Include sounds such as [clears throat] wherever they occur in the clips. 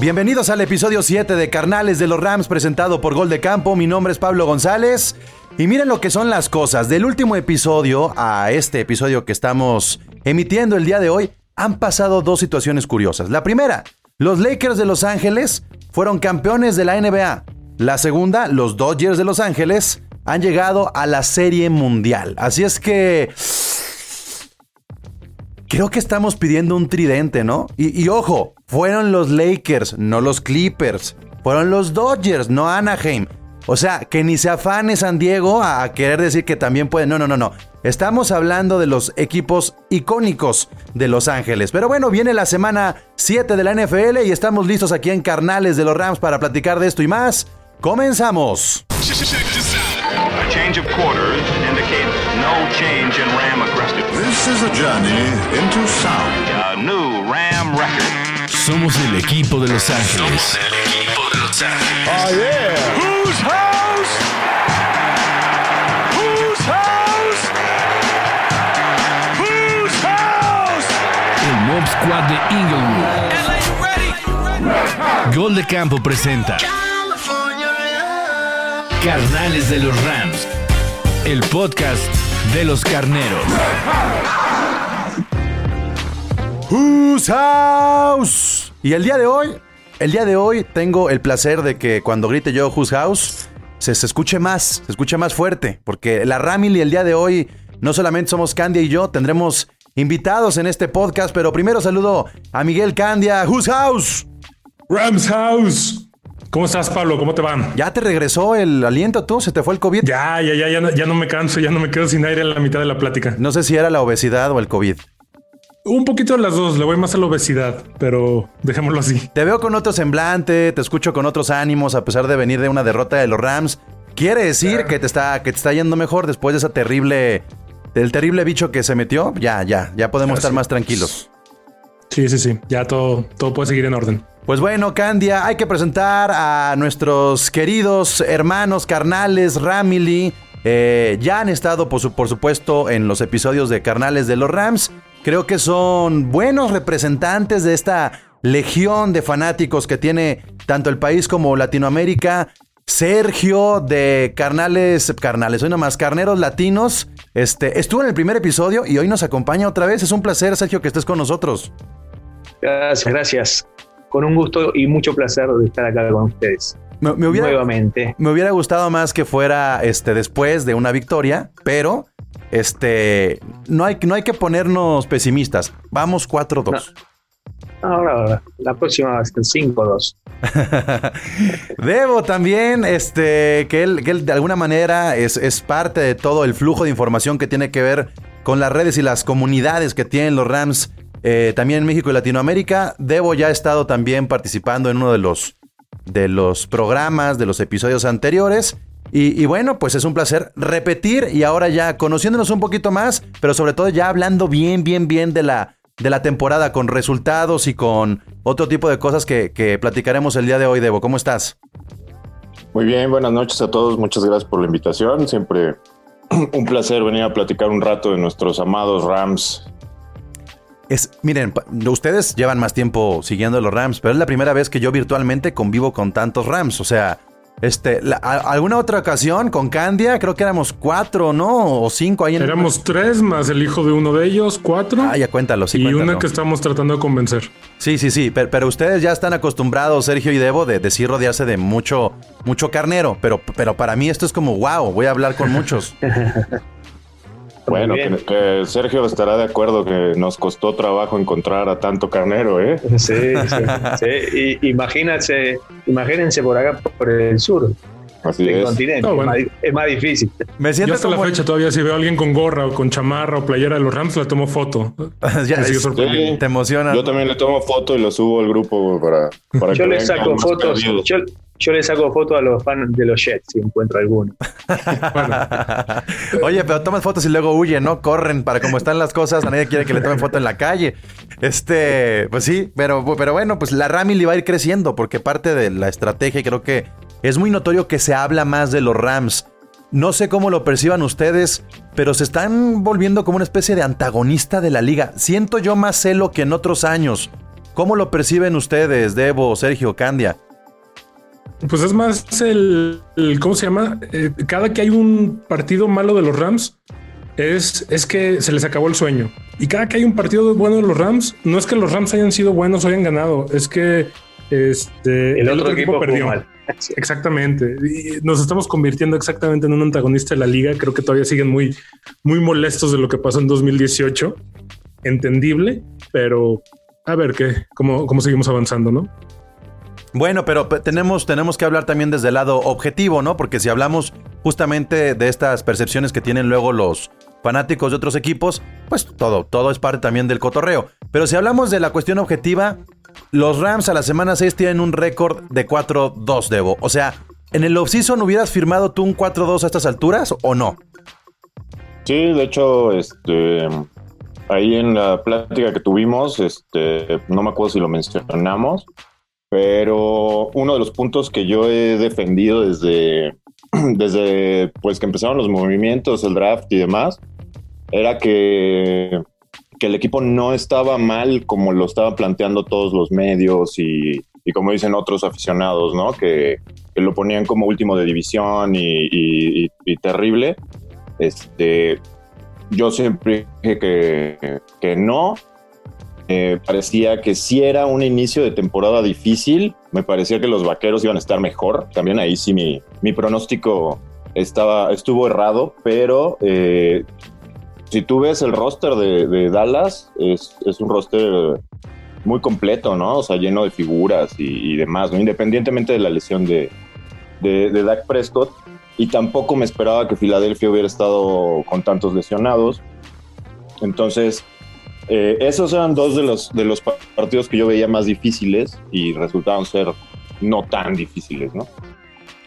Bienvenidos al episodio 7 de Carnales de los Rams presentado por Gol de Campo. Mi nombre es Pablo González. Y miren lo que son las cosas. Del último episodio a este episodio que estamos emitiendo el día de hoy, han pasado dos situaciones curiosas. La primera, los Lakers de Los Ángeles fueron campeones de la NBA. La segunda, los Dodgers de Los Ángeles han llegado a la Serie Mundial. Así es que creo que estamos pidiendo un tridente, ¿no? Y, ojo, fueron los Lakers, no los Clippers. Fueron los Dodgers, no Anaheim. O sea, que ni se afane San Diego a, querer decir que también puede. No, no, no, no. Estamos hablando de los equipos icónicos de Los Ángeles. Pero bueno, viene la semana 7 de la NFL y estamos listos aquí en Carnales de los Rams para platicar de esto y más. Comenzamos. This is a journey into sound. A new Ram record. Somos el equipo de Los Ángeles. Somos el equipo de Los Ángeles. Oh yeah. Whose house? Whose house? Whose house? El Mob Squad de Inglewood. Gol de Campo presenta Carnales de los Rams. El podcast de los carneros. Who's House? Y el día de hoy, el día de hoy tengo el placer de que cuando grite yo Who's House, se, escuche más, se escuche más fuerte, porque la Ramily el día de hoy no solamente somos Candia y yo, tendremos invitados en este podcast, pero primero saludo a Miguel Candia, Who's House? Rams House. ¿Cómo estás, Pablo? ¿Cómo te van? ¿Ya te regresó el aliento tú? ¿Se te fue el COVID? Ya, ya, ya, ya no, ya no me canso, ya no me quedo sin aire en la mitad de la plática. No sé si era la obesidad o el COVID. Un poquito de las dos, le voy más a la obesidad, pero dejémoslo así. Te veo con otro semblante, te escucho con otros ánimos a pesar de venir de una derrota de los Rams. Quiere decir que te está que te está yendo mejor después de esa terrible del terrible bicho que se metió. Ya, ya, ya podemos estar más tranquilos. Sí, sí, sí. Ya todo todo puede seguir en orden. Pues bueno, Candia, hay que presentar a nuestros queridos hermanos carnales Ramily. Eh, ya han estado, por, supuesto, en los episodios de Carnales de los Rams. Creo que son buenos representantes de esta legión de fanáticos que tiene tanto el país como Latinoamérica. Sergio de Carnales, Carnales, hoy nomás, Carneros Latinos. Este, estuvo en el primer episodio y hoy nos acompaña otra vez. Es un placer, Sergio, que estés con nosotros. Gracias, gracias con un gusto y mucho placer de estar acá con ustedes. Me, hubiera, nuevamente. Me hubiera gustado más que fuera este, después de una victoria, pero este, no, hay, no hay que ponernos pesimistas. Vamos 4-2. Ahora, ahora, la próxima va a ser 5-2. [laughs] Debo también, este, que él, que él de alguna manera es, es, parte de todo el flujo de información que tiene que ver con las redes y las comunidades que tienen los Rams eh, también en México y Latinoamérica. Debo ya ha estado también participando en uno de los, de los programas, de los episodios anteriores. Y, bueno, pues es un placer repetir y ahora ya conociéndonos un poquito más, pero sobre todo ya hablando bien, bien, bien de la, de la temporada con resultados y con otro tipo de cosas que, que platicaremos el día de hoy, Debo. ¿Cómo estás? Muy bien, buenas noches a todos. Muchas gracias por la invitación. Siempre [clears throat] un placer venir a platicar un rato de nuestros amados Rams es, miren, ustedes llevan más tiempo siguiendo los Rams, pero es la primera vez que yo virtualmente convivo con tantos Rams. O sea, este, alguna otra ocasión con Candia, creo que éramos cuatro, ¿no? O cinco ahí en Éramos tres más el hijo de uno de ellos, cuatro. Ah, ya cuéntalo, sí. Y una que estamos tratando de convencer. Sí, sí, sí. Pero, ustedes ya están acostumbrados, Sergio y Debo, de decir rodearse de mucho, mucho carnero. Pero, pero para mí esto es como wow, voy a hablar con muchos. [laughs] Bueno, que, Sergio estará de acuerdo que nos costó trabajo encontrar a tanto carnero, ¿eh? Sí, sí, sí. [laughs] Y, imagínense, imagínense por acá, por el sur. Así es. continente. es, más, difícil. Me siento Yo hasta la fecha todavía si veo a alguien con gorra o con chamarra o playera de los Rams, le tomo foto. [laughs] ya, te emociona. Yo también le tomo foto y lo subo al grupo para, para Yo le saco fotos. Yo le saco fotos a los fans de los Jets si encuentro alguno. [laughs] Oye, pero toman fotos y luego huyen, ¿no? Corren para cómo están las cosas. A nadie quiere que le tomen foto en la calle. Este, pues sí, pero, pero bueno, pues la Rami va a ir creciendo porque parte de la estrategia, creo que es muy notorio que se habla más de los Rams. No sé cómo lo perciban ustedes, pero se están volviendo como una especie de antagonista de la liga. Siento yo más celo que en otros años ¿Cómo lo perciben ustedes, Debo, Sergio, Candia? Pues es más el, ¿cómo se llama? Eh, cada que hay un partido malo de los Rams, es, es que se les acabó el sueño. Y cada que hay un partido bueno de los Rams, no es que los Rams hayan sido buenos o hayan ganado, es que este, el, otro, equipo, perdió. Mal. [laughs] Exactamente. Y nos estamos convirtiendo exactamente en un antagonista de la liga. Creo que todavía siguen muy, muy molestos de lo que pasó en 2018. Entendible, pero a ver qué, cómo, cómo seguimos avanzando, ¿no? Bueno, pero tenemos, tenemos que hablar también desde el lado objetivo, ¿no? Porque si hablamos justamente de estas percepciones que tienen luego los fanáticos de otros equipos, pues todo, todo es parte también del cotorreo. Pero si hablamos de la cuestión objetiva, los Rams a la semana 6 tienen un récord de 4-2, Debo. O sea, ¿en el offseason hubieras firmado tú un 4-2 a estas alturas o no? Sí, de hecho, este, ahí en la plática que tuvimos, este, no me acuerdo si lo mencionamos, pero uno de los puntos que yo he defendido desde, [clears throat] desde pues que empezaron los movimientos, el draft y demás, era que, que el equipo no estaba mal como lo estaban planteando todos los medios y, como dicen otros aficionados, ¿no? Que, lo ponían como último de división y, terrible. Este, yo siempre dije que, que no, me parecía que si era un inicio de temporada difícil. Me parecía que los vaqueros iban a estar mejor. También ahí sí mi, mi pronóstico estaba, estuvo errado, pero eh, si tú ves el roster de, Dallas, es, es, un roster muy completo, ¿no? O sea, lleno de figuras y, demás, ¿no? Independientemente de la lesión de, de, Dak Prescott. Y tampoco me esperaba que Filadelfia hubiera estado con tantos lesionados. Entonces, eh, esos eran dos de los, de los partidos que yo veía más difíciles y resultaron ser no tan difíciles, ¿no?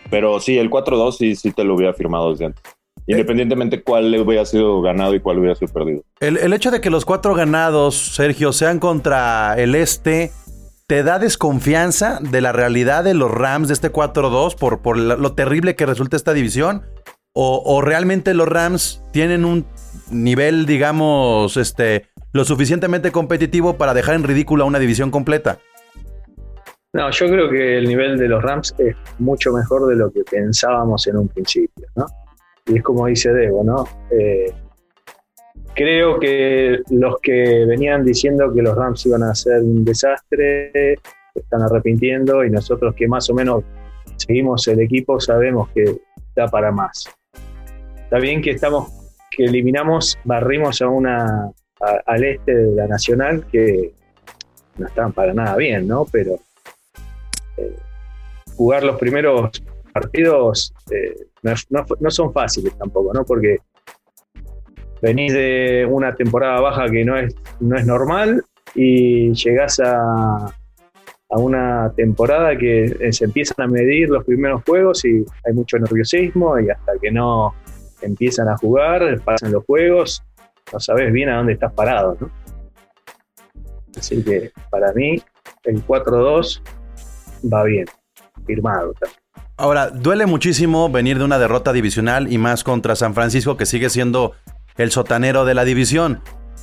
Pero sí, el 4-2 sí, sí te lo hubiera firmado desde antes. Independientemente cuál hubiera sido ganado y cuál hubiera sido perdido. El, el, hecho de que los cuatro ganados, Sergio, sean contra el este, ¿te da desconfianza de la realidad de los Rams de este 4-2 por, por lo terrible que resulta esta división? O, ¿O, realmente los Rams tienen un nivel, digamos, este, lo suficientemente competitivo para dejar en ridículo a una división completa? No, yo creo que el nivel de los Rams es mucho mejor de lo que pensábamos en un principio, ¿no? Y es como dice Debo, ¿no? Eh, creo que los que venían diciendo que los Rams iban a ser un desastre están arrepintiendo y nosotros que más o menos seguimos el equipo sabemos que da para más. Está bien que estamos, que eliminamos, barrimos a una al este de la Nacional que no estaban para nada bien, ¿no? Pero eh, jugar los primeros partidos eh, no, son fáciles tampoco, ¿no? Porque venís de una temporada baja que no es, no es normal y llegás a, a una temporada que eh, se empiezan a medir los primeros juegos y hay mucho nerviosismo y hasta que no empiezan a jugar, pasan los juegos no sabes bien a dónde estás parado, ¿no? Así que para mí el 4-2 va bien, firmado. Ahora, duele muchísimo venir de una derrota divisional y más contra San Francisco, que sigue siendo el sotanero de la división.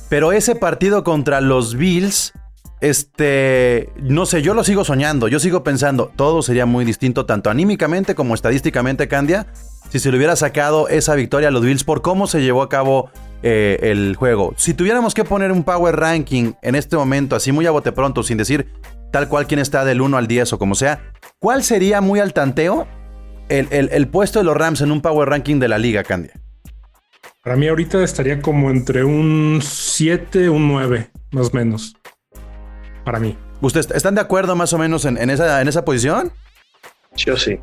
Pero ese partido contra los Bills, este, no sé, yo lo sigo soñando, yo sigo pensando, todo sería muy distinto, tanto anímicamente como estadísticamente, Candia, si se le hubiera sacado esa victoria a los Bills por cómo se llevó a cabo eh, el juego. Si tuviéramos que poner un power ranking en este momento, así muy a bote pronto, sin decir tal cual quién está del 1 al 10 o como sea, ¿cuál sería muy al tanteo el, el, puesto de los Rams en un power ranking de la liga, Candia? Para mí ahorita estaría como entre un 7, un 9, más o menos. Para mí. ¿Ustedes están de acuerdo más o menos en, esa, en esa posición? Yo sí.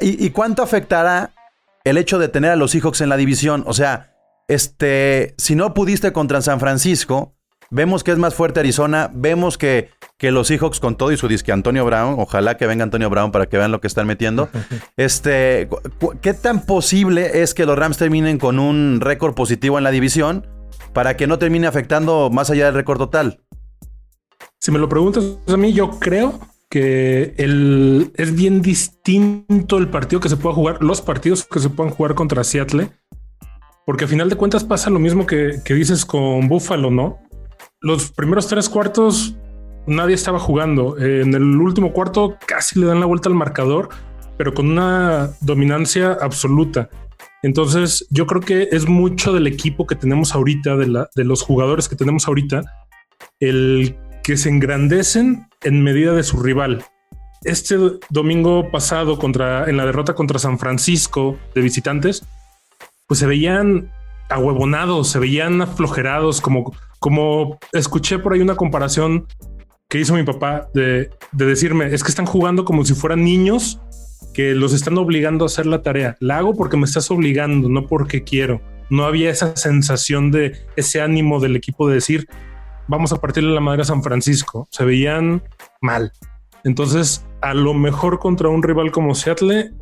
¿Y, ¿Y cuánto afectará el hecho de tener a los Seahawks en la división? O sea, este, si no pudiste contra San Francisco, vemos que es más fuerte Arizona, vemos que, que los Seahawks con todo y su disque Antonio Brown, ojalá que venga Antonio Brown para que vean lo que están metiendo. [laughs] Este, ¿qué tan posible es que los Rams terminen con un récord positivo en la división para que no termine afectando más allá del récord total? Si me lo preguntas a mí, yo creo que el, es bien distinto el partido que se pueda jugar, los partidos que se puedan jugar contra Seattle porque a final de cuentas pasa lo mismo que, dices con Buffalo, ¿no? Los primeros tres cuartos nadie estaba jugando. en el último cuarto casi le dan la vuelta al marcador, pero con una dominancia absoluta. Entonces, yo creo que es mucho del equipo que tenemos ahorita, de, la, de los jugadores que tenemos ahorita, el que se engrandecen en medida de su rival. Este domingo pasado contra en la derrota contra San Francisco de visitantes, pues se veían ahuevonados, se veían aflojerados, como, como escuché por ahí una comparación que hizo mi papá de, de decirme, es que están jugando como si fueran niños que los están obligando a hacer la tarea. La hago porque me estás obligando, no porque quiero. No había esa sensación de ese ánimo del equipo de decir, vamos a partirle la madre a San Francisco. Se veían mal. Entonces, a lo mejor contra un rival como Seattle,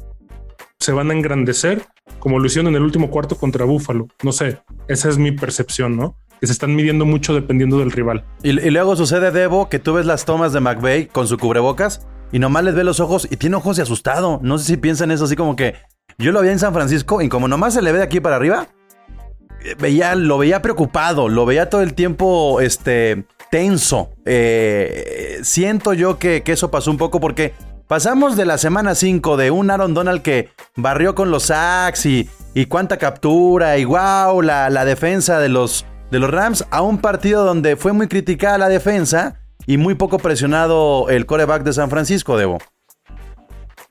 se van a engrandecer, como lo hicieron en el último cuarto contra Buffalo. No sé, esa es mi percepción, ¿no? Que se están midiendo mucho dependiendo del rival. Y, luego sucede, Debo, que tú ves las tomas de McVeigh con su cubrebocas y nomás les ve los ojos y tiene ojos de asustado. No sé si piensan eso así como que yo lo veía en San Francisco y como nomás se le ve de aquí para arriba, veía, lo veía preocupado, lo veía todo el tiempo este, tenso. Eh, siento yo que, eso pasó un poco porque pasamos de la semana 5 de un Aaron Donald que barrió con los sacks y, y cuánta captura y wow, la, la defensa de los, de los Rams a un partido donde fue muy criticada la defensa y muy poco presionado el coreback de San Francisco, Debo.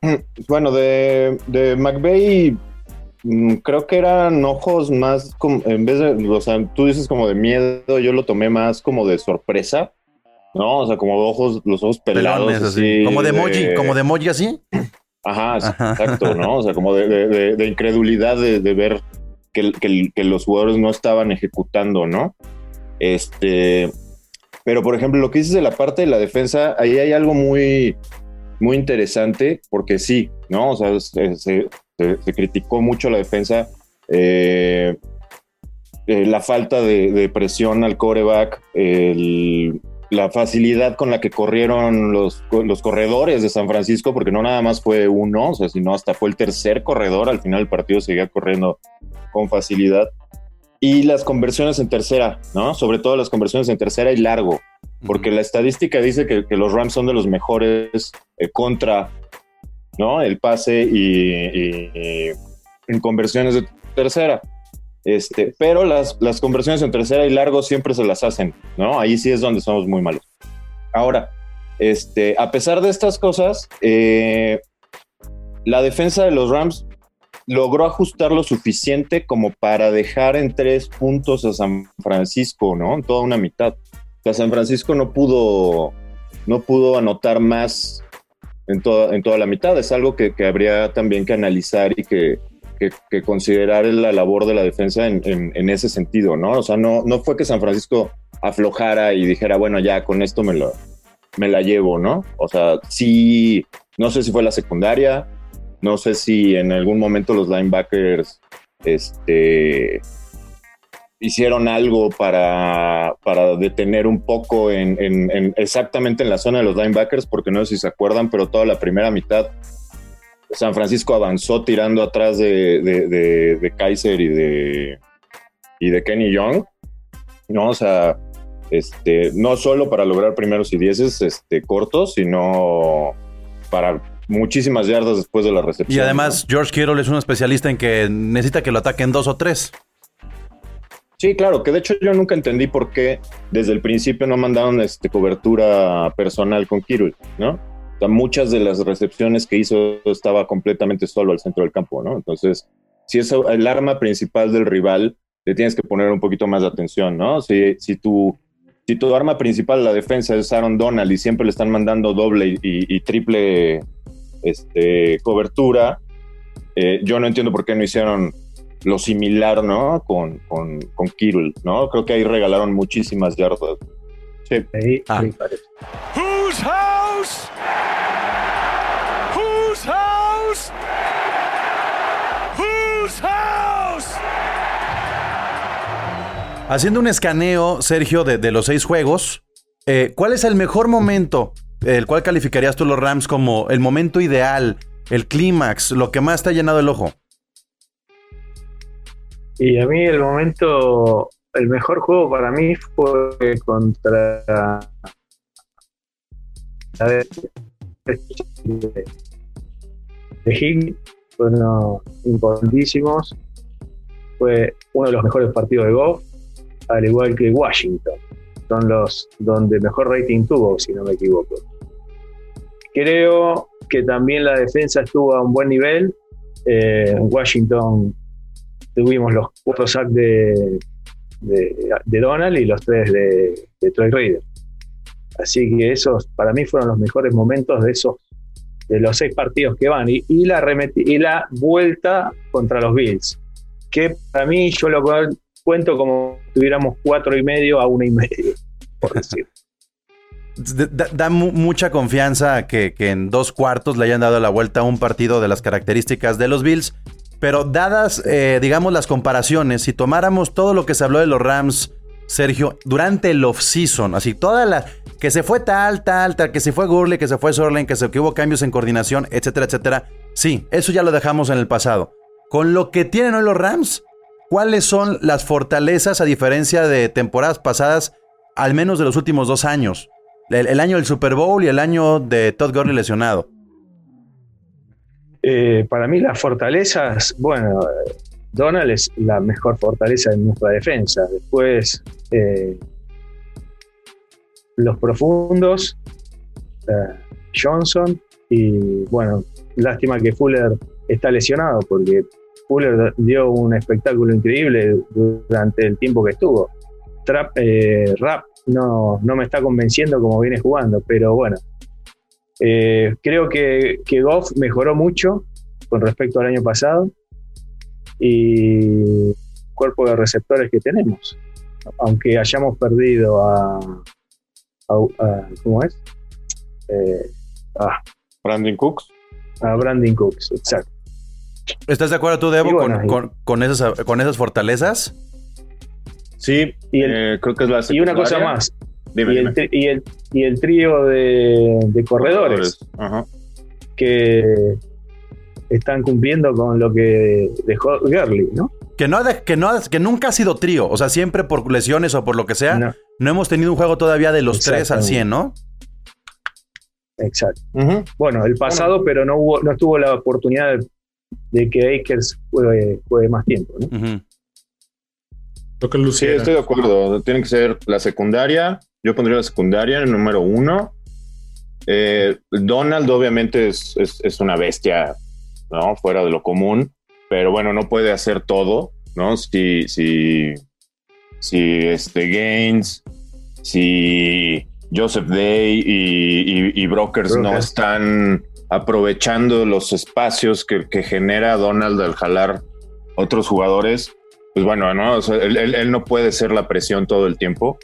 Mm, bueno, de, de McVeigh mm, creo que eran ojos más como, en vez de, o sea, tú dices como de miedo, yo lo tomé más como de sorpresa, ¿no? O sea, como ojos, los ojos pelados. así, como de emoji, como de emoji así. Ajá, exacto, ¿no? O sea, como de, de, incredulidad de, ver que, los jugadores no estaban ejecutando, ¿no? Este, pero, por ejemplo, lo que dices de la parte de la defensa, ahí hay algo muy, muy interesante, porque sí, ¿no? O sea, se, criticó mucho la defensa, eh, eh, la falta de, presión al coreback, la facilidad con la que corrieron los, los, corredores de San Francisco, porque no nada más fue uno, o sea, sino hasta fue el tercer corredor, al final el partido seguía corriendo con facilidad y las conversiones en tercera, ¿no? Sobre todo las conversiones en tercera y largo, porque la estadística dice que, los Rams son de los mejores eh, contra, ¿no? El pase y, en conversiones de tercera. Este, pero las, las conversiones en tercera y largo siempre se las hacen, ¿no? Ahí sí es donde somos muy malos. Ahora, este, a pesar de estas cosas, eh, la defensa de los Rams logró ajustar lo suficiente como para dejar en tres puntos a San Francisco, ¿no? En toda una mitad. O sea, San Francisco no pudo, no pudo anotar más en toda, en toda la mitad. Es algo que, habría también que analizar y que, considerar la labor de la defensa en, ese sentido, ¿no? O sea, no, no fue que San Francisco aflojara y dijera, bueno, ya con esto me, lo, me la llevo, ¿no? O sea, sí, no sé si fue la secundaria, no sé si en algún momento los linebackers este, hicieron algo para, para detener un poco en, exactamente en la zona de los linebackers, porque no sé si se acuerdan, pero toda la primera mitad San Francisco avanzó tirando atrás de, Kaiser y de, y de Kenny Young, ¿no? O sea, este, no solo para lograr primeros y dieces este, cortos, sino para muchísimas yardas después de la recepción. Y además, George Kittle es un especialista en que necesita que lo ataquen dos o tres. Sí, claro, que de hecho yo nunca entendí por qué desde el principio no mandaron este, cobertura personal con Kittle, ¿no? O sea, muchas de las recepciones que hizo estaba completamente solo al centro del campo, ¿no? Entonces, si es el arma principal del rival, le tienes que poner un poquito más de atención, ¿no? Si, si, tu, si tu arma principal, la defensa, es Aaron Donald y siempre le están mandando doble y triple este, cobertura. Eh, yo no entiendo por qué no hicieron lo similar, ¿no? Con, con, con Kittle, ¿no? Creo que ahí regalaron muchísimas yardas. Sí. Ahí, ah. Whose house? Whose house? Whose house? Haciendo un escaneo, Sergio, de, de los seis juegos, eh, ¿cuál es el mejor momento el cual calificarías tú los Rams como el momento ideal, el clímax, lo que más te ha llenado el ojo? Y a mí el momento, el mejor juego para mí fue contra de, de Higgins fueron importantísimos. Fue uno de los mejores partidos de Goff, al igual que Washington. Son los donde mejor rating tuvo, si no me equivoco. Creo que también la defensa estuvo a un buen nivel. Eh, en Washington tuvimos los cuatro sacks de, de, Donald y los tres de, de Troy Reader. Así que esos para mí fueron los mejores momentos de esos de los seis partidos que van y, la y la vuelta contra los Bills que para mí yo lo cuento como si tuviéramos cuatro y medio a una y medio por decir Da, mucha confianza que, que, en dos cuartos le hayan dado la vuelta a un partido de las características de los Bills. Pero dadas, eh, digamos, las comparaciones, si tomáramos todo lo que se habló de los Rams, Sergio, durante el off-season, así toda la. que se fue tal, tal, tal, que se fue Gurley, que se fue Sorlen, que, se, que hubo cambios en coordinación, etcétera, etcétera. Sí, eso ya lo dejamos en el pasado. Con lo que tienen hoy los Rams, ¿cuáles son las fortalezas a diferencia de temporadas pasadas, al menos de los últimos dos años? El, año del Super Bowl y el año de Todd Gurley lesionado. Eh, para mí las fortalezas, bueno, Donald es la mejor fortaleza de nuestra defensa. Después, eh, los profundos, eh, Johnson y bueno, lástima que Fuller está lesionado porque Fuller dio un espectáculo increíble durante el tiempo que estuvo. Trap, Rap no, no me está convenciendo como viene jugando, pero bueno, eh, creo que, que Goff mejoró mucho con respecto al año pasado y cuerpo de receptores que tenemos. Aunque hayamos perdido a, ¿cómo es? Eh, ah, Brandon Cooks. A Brandon Cooks, exacto. ¿Estás de acuerdo tú, Debo, con, esas, con esas fortalezas? Sí, y eh, creo que es la Y una cosa más, y, El, y, el, trío de, corredores, que están cumpliendo con lo que dejó Gurley, ¿no? Que, no, que, no que nunca ha sido trío, o sea, siempre por lesiones o por lo que sea, no, hemos tenido un juego todavía de los tres al 100, ¿no? Exacto. Bueno, el pasado, pero no, hubo, no tuvo la oportunidad de, que Akers juegue, más tiempo, ¿no? Sí, estoy de acuerdo. Tiene que ser la secundaria, yo pondría la secundaria en el número uno. Eh, Donald obviamente es, una bestia, ¿no? Fuera de lo común, pero bueno, no puede hacer todo, ¿no? Si, si, si este Gaines, si Joseph Day y, Brokers no están aprovechando los espacios que, genera Donald al jalar otros jugadores, pues bueno, ¿no? él, no puede ser la presión todo el tiempo.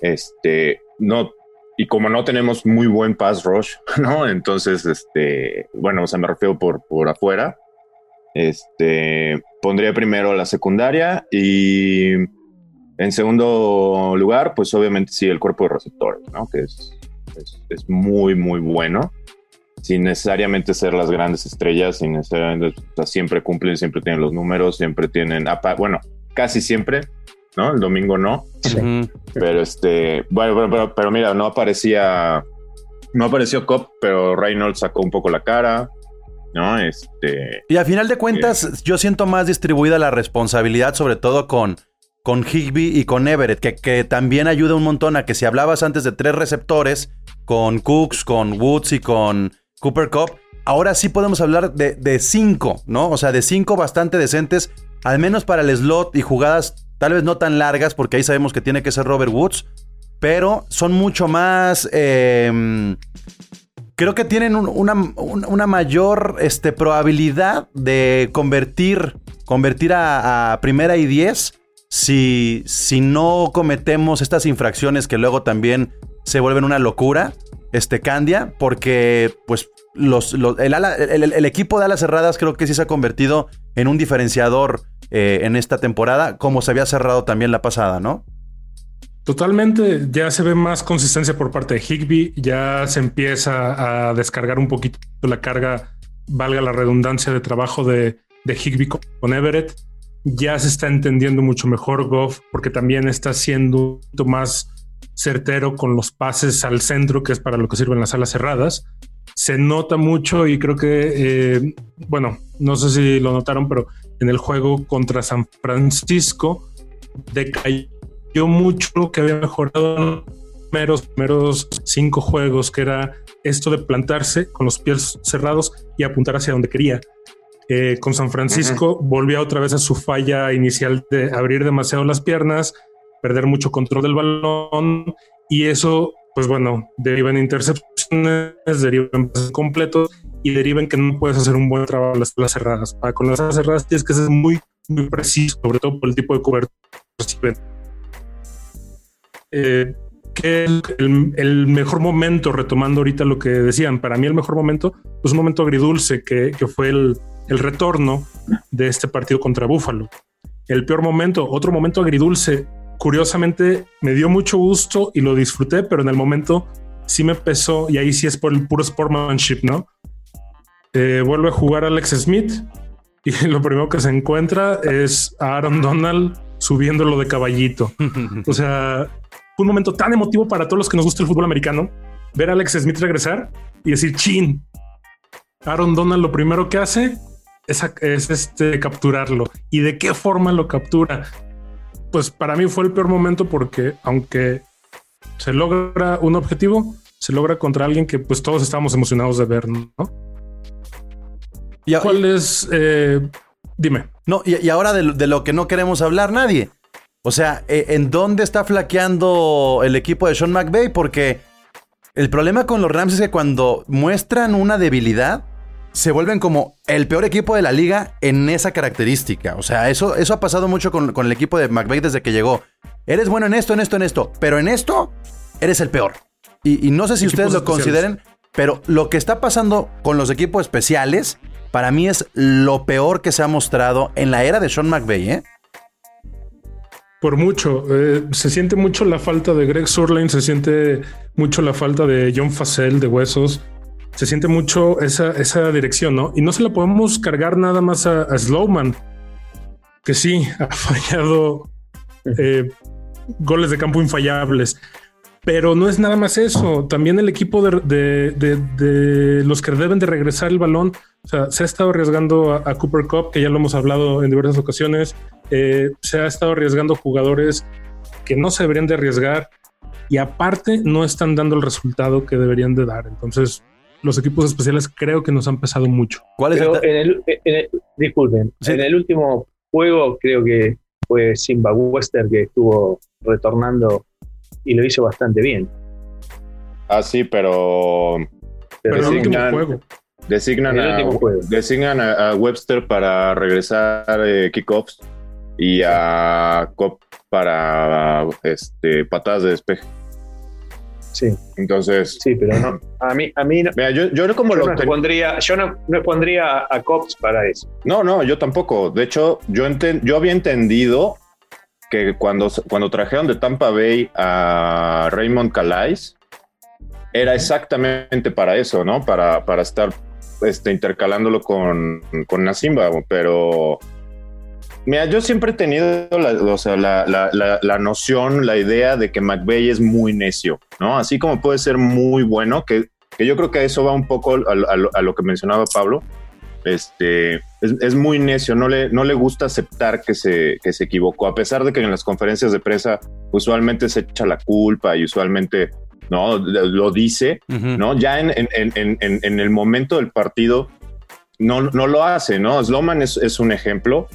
Este, no, y como no tenemos muy buen pass rush, [laughs] ¿no? Entonces, este, bueno, o sea, me refiero por, por afuera. Este, pondría primero la secundaria y en segundo lugar, pues obviamente sí, el cuerpo de receptores, ¿no? Que es, es, muy, muy bueno. Sin necesariamente ser las grandes estrellas, sin necesariamente, o sea, siempre cumplen, siempre tienen los números, siempre tienen, bueno, casi siempre ¿no? El domingo no. Pero este, bueno, pero, mira, no aparecía, no apareció Cop, pero Reynolds sacó un poco la cara. ¿no? Este. Y a final de cuentas, yo siento más distribuida la responsabilidad, sobre todo con, con Higby y con Everett, que, que, también ayuda un montón a que si hablabas antes de tres receptores, con Cooks, con Woods y con Cooper Cup, ahora sí podemos hablar de, de cinco, ¿no? O sea, de cinco bastante decentes, al menos para el slot y jugadas Tal vez no tan largas, porque ahí sabemos que tiene que ser Robert Woods. Pero son mucho más. Em, creo que tienen una, mayor este, probabilidad de convertir, convertir a, primera y diez si, si no cometemos estas infracciones que luego también se vuelven una locura, este Candia, porque pues el, equipo de alas cerradas creo que sí se ha convertido en un diferenciador eh, en esta temporada, como se había cerrado también la pasada, ¿no? Totalmente, ya se ve más consistencia por parte de Higby, ya se empieza a descargar un poquito la carga, valga la redundancia de trabajo de, de Higby con Everett, ya se está entendiendo mucho mejor Goff, porque también está siendo más certero con los pases al centro, que es para lo que sirven las alas cerradas. Se nota mucho y creo que, eh, bueno, no sé si lo notaron, pero en el juego contra San Francisco decayó mucho que había mejorado primeros, primeros cinco juegos, que era esto de plantarse con los pies cerrados y apuntar hacia donde quería. Eh, con San Francisco volvió otra vez a su falla inicial de abrir demasiado las piernas, perder mucho control del balón y eso, pues bueno, deriva en intercepciones, deriva en completos y deriva en que no puedes hacer un buen trabajo con las alas cerradas. Para con las alas cerradas tienes que ser muy, muy preciso, sobre todo por el tipo de cobertura. Eh, que el, mejor momento, retomando ahorita lo que decían, para mí el mejor momento es un momento agridulce que, que fue el, el, retorno de este partido contra Búfalo. El peor momento, otro momento agridulce, curiosamente me dio mucho gusto y lo disfruté, pero en el momento sí me pesó y ahí sí es por el puro sportsmanship, ¿no? Eh, vuelve a jugar Alex Smith y [laughs] lo primero que se encuentra es a Aaron Donald subiéndolo de caballito. O sea, un momento tan emotivo para todos los que nos gusta el fútbol americano, ver a Alex Smith regresar y decir, chin, Aaron Donald lo primero que hace es, es este, capturarlo. ¿Y de qué forma lo captura? Pues para mí fue el peor momento porque aunque se logra un objetivo, se logra contra alguien que pues todos estamos emocionados de ver, ¿no? ¿Y ¿Cuál es? Eh, dime. No, y, y ahora de, de, lo que no queremos hablar nadie. O sea, eh, ¿en dónde está flaqueando el equipo de Sean McVay? Porque el problema con los Rams es que cuando muestran una debilidad, se vuelven como el peor equipo de la liga en esa característica. O sea, eso, eso ha pasado mucho con, con el equipo de McVay desde que llegó. Eres bueno en esto, en esto, en esto, pero en esto eres el peor. Y, y no sé si ustedes lo especiales. consideren, pero lo que está pasando con los equipos especiales, para mí es lo peor que se ha mostrado en la era de Sean McVay, ¿eh? Por mucho. Eh, se siente mucho la falta de Greg Surlane, se siente mucho la falta de John Facel de Huesos. Se siente mucho esa, esa dirección, ¿no? Y no se la podemos cargar nada más a, Slowman, que sí, [laughs] ha fallado eh, goles de campo infallables. Pero no es nada más eso. También el equipo de, de, de, los que deben de regresar el balón se ha estado arriesgando a, a, Cooper Cup, que ya lo hemos hablado en diversas ocasiones. Eh, se ha estado arriesgando jugadores que no se deberían de arriesgar y aparte no están dando el resultado que deberían de dar. Entonces, los equipos especiales creo que nos han pesado mucho. ¿Cuál es el en, el, en el, disculpen, sí. en el último juego creo que fue Simba Wester que estuvo retornando y lo hizo bastante bien. Ah, sí, pero... Pero, pero el último juego. Designan, a, designan a, a, Webster para regresar eh, kickoffs y a Cop para este, patadas de despeje. Sí. Entonces. Sí, pero no. [clears throat] A mí, a mí no. Mira, yo, yo como yo lo. No pondría, yo no, no pondría a Cops para eso. No, no, yo tampoco. De hecho, yo, enten, yo había entendido que cuando, cuando trajeron de Tampa Bay a Raymond Calais, era exactamente para eso, ¿no? Para, para estar este, intercalándolo con, con Nasimba, pero mira, yo siempre he tenido la, o sea, la, la, la, noción, la idea de que McVeigh es muy necio, ¿no? Así como puede ser muy bueno, que, que yo creo que eso va un poco a, a, a lo que mencionaba Pablo. Este es, es, muy necio, no le, no le gusta aceptar que se, que se equivocó, a pesar de que en las conferencias de prensa usualmente se echa la culpa y usualmente ¿no? Lo dice, uh -huh. ¿no? Ya en, en, en, en, el momento del partido no, no lo hace, ¿no? Sloman es, es un ejemplo.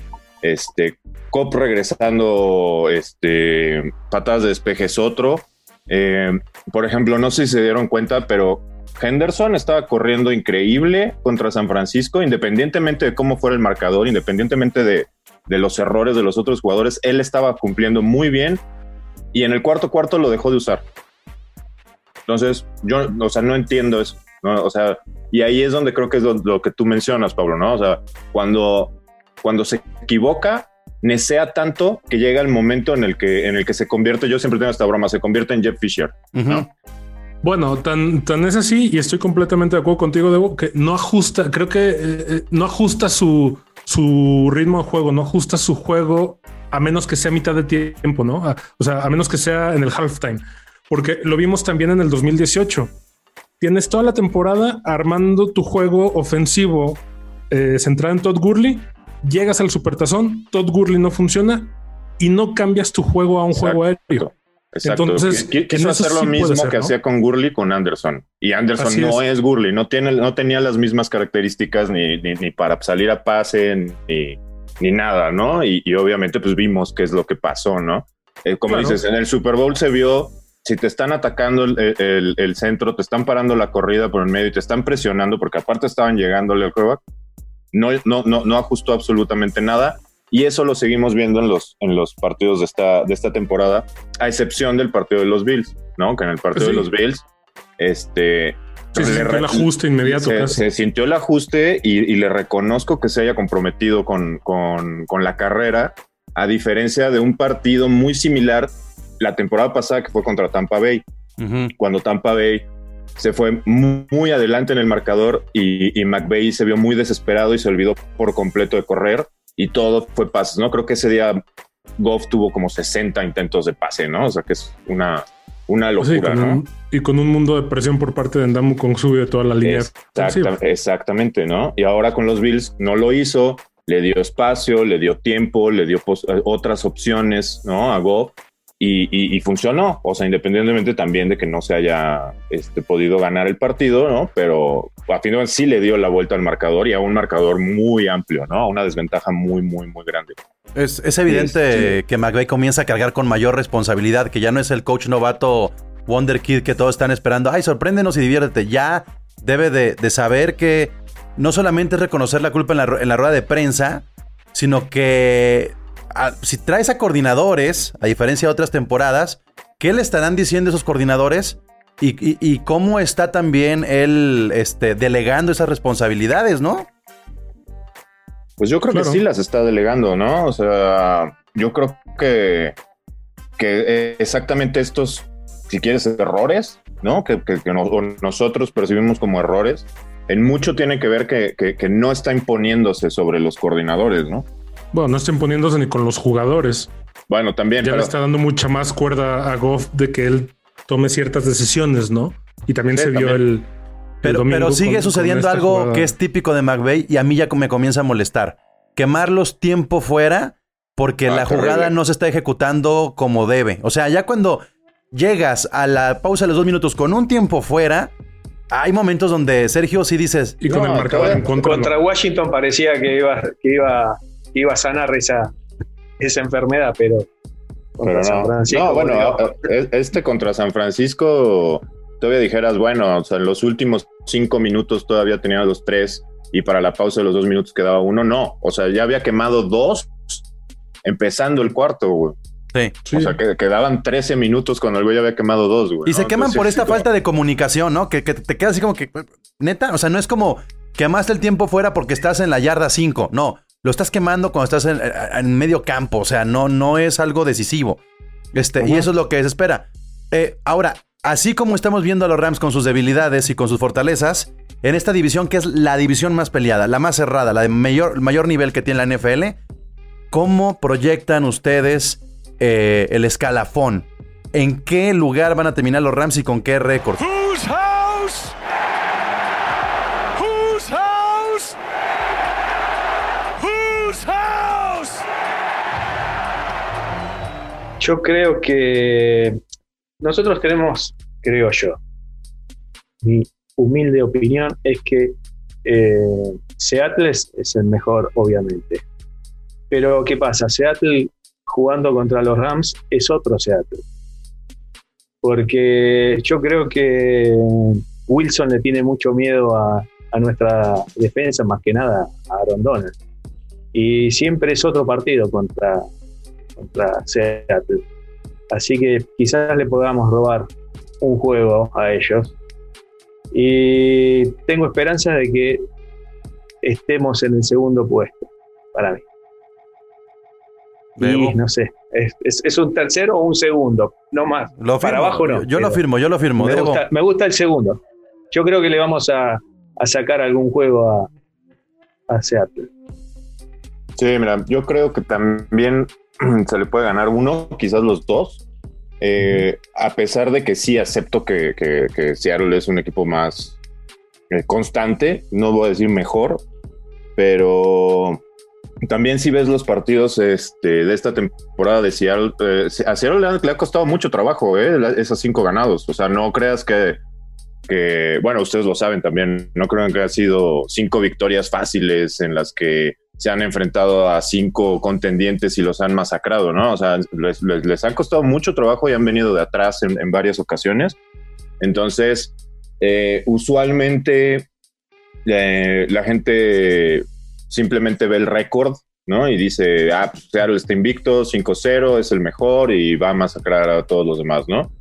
Este, Cop regresando, este, patadas de despeje es otro. Eh, por ejemplo, no sé si se dieron cuenta, pero Henderson estaba corriendo increíble contra San Francisco, independientemente de cómo fuera el marcador, independientemente de, de los errores de los otros jugadores, él estaba cumpliendo muy bien y en el cuarto cuarto lo dejó de usar. Entonces, yo, o sea, no entiendo eso. O sea, y ahí es donde creo que es lo, que tú mencionas, Pablo, ¿no? O sea, cuando, cuando se equivoca, nesea tanto que llega el momento en el que, en el que se convierte, yo siempre tengo esta broma, se convierte en Jeff Fisher, uh -huh. ¿no? Bueno, tan, tan es así, y estoy completamente de acuerdo contigo, Debo, que no ajusta, creo que eh, no ajusta su, su ritmo de juego, no ajusta su juego a menos que sea mitad de tiempo, ¿no? A, o sea, a menos que sea en el halftime porque lo vimos también en el 2018. Tienes toda la temporada armando tu juego ofensivo eh, centrado en Todd Gurley, llegas al supertazón, Todd Gurley no funciona y no cambias tu juego a un juego aéreo. Exacto. Entonces, quiso hacer lo mismo que hacía con Gurley con Anderson. Y Anderson no es. Gurley, no, tiene, no tenía las mismas características ni, ni, para salir a pase ni, ni nada, ¿no? Y, obviamente pues vimos qué es lo que pasó, ¿no? Eh, como dices, en el Super Bowl se vio, si te están atacando el, el, centro, te están parando la corrida por el medio y te están presionando, porque aparte estaban llegándole al quarterback, no, no, no, no ajustó absolutamente nada y eso lo seguimos viendo en los, en los partidos de esta, de esta temporada, a excepción del partido de los Bills, ¿no? Que en el partido de los Bills, este... se sintió el ajuste inmediato. Se, sintió el ajuste y, le reconozco que se haya comprometido con, con, con la carrera, a diferencia de un partido muy similar la temporada pasada que fue contra Tampa Bay, cuando Tampa Bay se fue muy, adelante en el marcador y, y McVeigh se vio muy desesperado y se olvidó por completo de correr y todo fue pases, ¿no? Creo que ese día Goff tuvo como 60 intentos de pase, ¿no? O sea que es una, una locura, ¿no? y con un mundo de presión por parte de Ndamu con sube de toda la línea. exactamente, ¿no? Y ahora con los Bills no lo hizo, le dio espacio, le dio tiempo, le dio otras opciones, ¿no? A Goff y, funcionó. O sea, independientemente también de que no se haya este, podido ganar el partido, ¿no? Pero a fin de cuentas sí le dio la vuelta al marcador y a un marcador muy amplio, ¿no? Una desventaja muy, muy, muy grande. Es, evidente que McVeigh comienza a cargar con mayor responsabilidad, que ya no es el coach novato Wonder Kid que todos están esperando. Ay, sorpréndenos y diviértete. Ya debe de, saber que no solamente es reconocer la culpa en la, en la rueda de prensa, sino que si traes a coordinadores, a diferencia de otras temporadas, ¿qué le estarán diciendo esos coordinadores? Y, cómo está también él este, delegando esas responsabilidades, ¿no? Pues yo creo que sí las está delegando, ¿no? O sea, yo creo que, que exactamente estos, si quieres, errores, ¿no? Que, nosotros percibimos como errores, en mucho tiene que ver que, que no está imponiéndose sobre los coordinadores, ¿no? Bueno, no está imponiéndose ni con los jugadores. Bueno, también. Ya le está dando mucha más cuerda a Goff de que él tome ciertas decisiones, ¿no? Y también se vio el. Pero, pero sigue sucediendo algo que es típico de McVeigh y a mí ya me comienza a molestar. Quemarlos tiempo fuera porque ah, la jugada no se está ejecutando como debe. O sea, ya cuando llegas a la pausa de los dos minutos con un tiempo fuera, hay momentos donde Sergio sí dices. Y con el marcador en contra. Contra Washington parecía que iba, que iba iba a sanar esa, esa enfermedad, pero contra San Francisco. No, bueno, e, este contra San Francisco, todavía dijeras, bueno, o sea, en los últimos cinco minutos todavía tenía los tres y para la pausa de los dos minutos quedaba uno. No, o sea, ya había quemado dos empezando el cuarto, güey. Sí. O sea, que quedaban 13 minutos cuando el güey había quemado dos, güey. Y se queman por esta falta de comunicación, ¿no? Que, que, te queda así como que, neta, o sea, no es como quemaste el tiempo fuera porque estás en la yarda 5. No, lo estás quemando cuando estás en, medio campo, o sea, no, no es algo decisivo. Este, y eso es lo que se espera. Eh, ahora, así como estamos viendo a los Rams con sus debilidades y con sus fortalezas, en esta división que es la división más peleada, la más cerrada, la de mayor, mayor nivel que tiene la NFL, ¿cómo proyectan ustedes eh, el escalafón? ¿En qué lugar van a terminar los Rams y con qué récord? Yo creo que nosotros tenemos, creo yo, mi humilde opinión es que eh, Seattle es, el mejor, obviamente. Pero ¿qué pasa? Seattle jugando contra los Rams es otro Seattle. Porque yo creo que Wilson le tiene mucho miedo a, nuestra defensa, más que nada a Aaron. Y siempre es otro partido contra, contra Seattle. Así que quizás le podamos robar un juego a ellos. Y tengo esperanza de que estemos en el segundo puesto para mí. Y no sé, es, un tercero o un segundo, no más. para abajo no. Yo, lo firmo, yo lo firmo. Me gusta, me gusta, el segundo. Yo creo que le vamos a, a sacar algún juego a, a Seattle. Sí, mira, yo creo que también [clears throat] se le puede ganar uno, quizás los dos. eh, a pesar de que sí acepto que, Seattle es un equipo más eh, constante, no voy a decir mejor, pero también si ves los partidos este, de esta temporada de Seattle, eh, a Seattle le ha, costado mucho trabajo esos cinco ganados. O sea, no creas que, que, bueno, ustedes lo saben también, no creo que ha sido cinco victorias fáciles en las que se han enfrentado a cinco contendientes y los han masacrado, ¿no? O sea, les, les, han costado mucho trabajo y han venido de atrás en, varias ocasiones. Entonces, eh, usualmente la gente simplemente ve el récord, ¿no? Y dice, ah, pues Seattle está invicto, 5-0, es el mejor y va a masacrar a todos los demás, ¿no?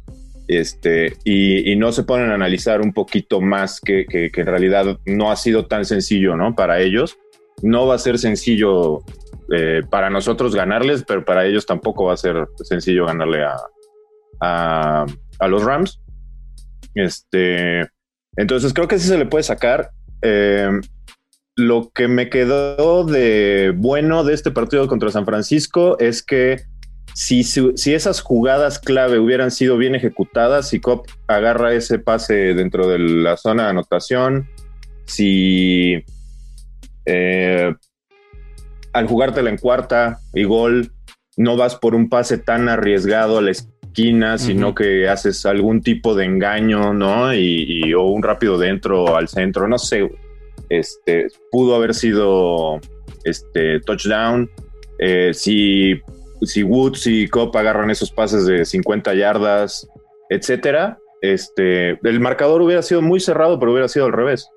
Este, y, no se ponen a analizar un poquito más que, que, en realidad no ha sido tan sencillo, ¿no? Para ellos. No va a ser sencillo eh, para nosotros ganarles, pero para ellos tampoco va a ser sencillo ganarle a, a, los Rams. Este, entonces creo que sí se le puede sacar. Eh, lo que me quedó de bueno de este partido contra San Francisco es que si, si esas jugadas clave hubieran sido bien ejecutadas, si Cop agarra ese pase dentro de la zona de anotación, si eh, al jugártela en cuarta y gol, no vas por un pase tan arriesgado a la esquina, sino que haces algún tipo de engaño, ¿no? Y, o un rápido dentro al centro, no sé. Este, pudo haber sido este, touchdown. Eh, si, si Woods y Cobb agarran esos pases de 50 yardas, etcétera, este, el marcador hubiera sido muy cerrado, pero hubiera sido al revés.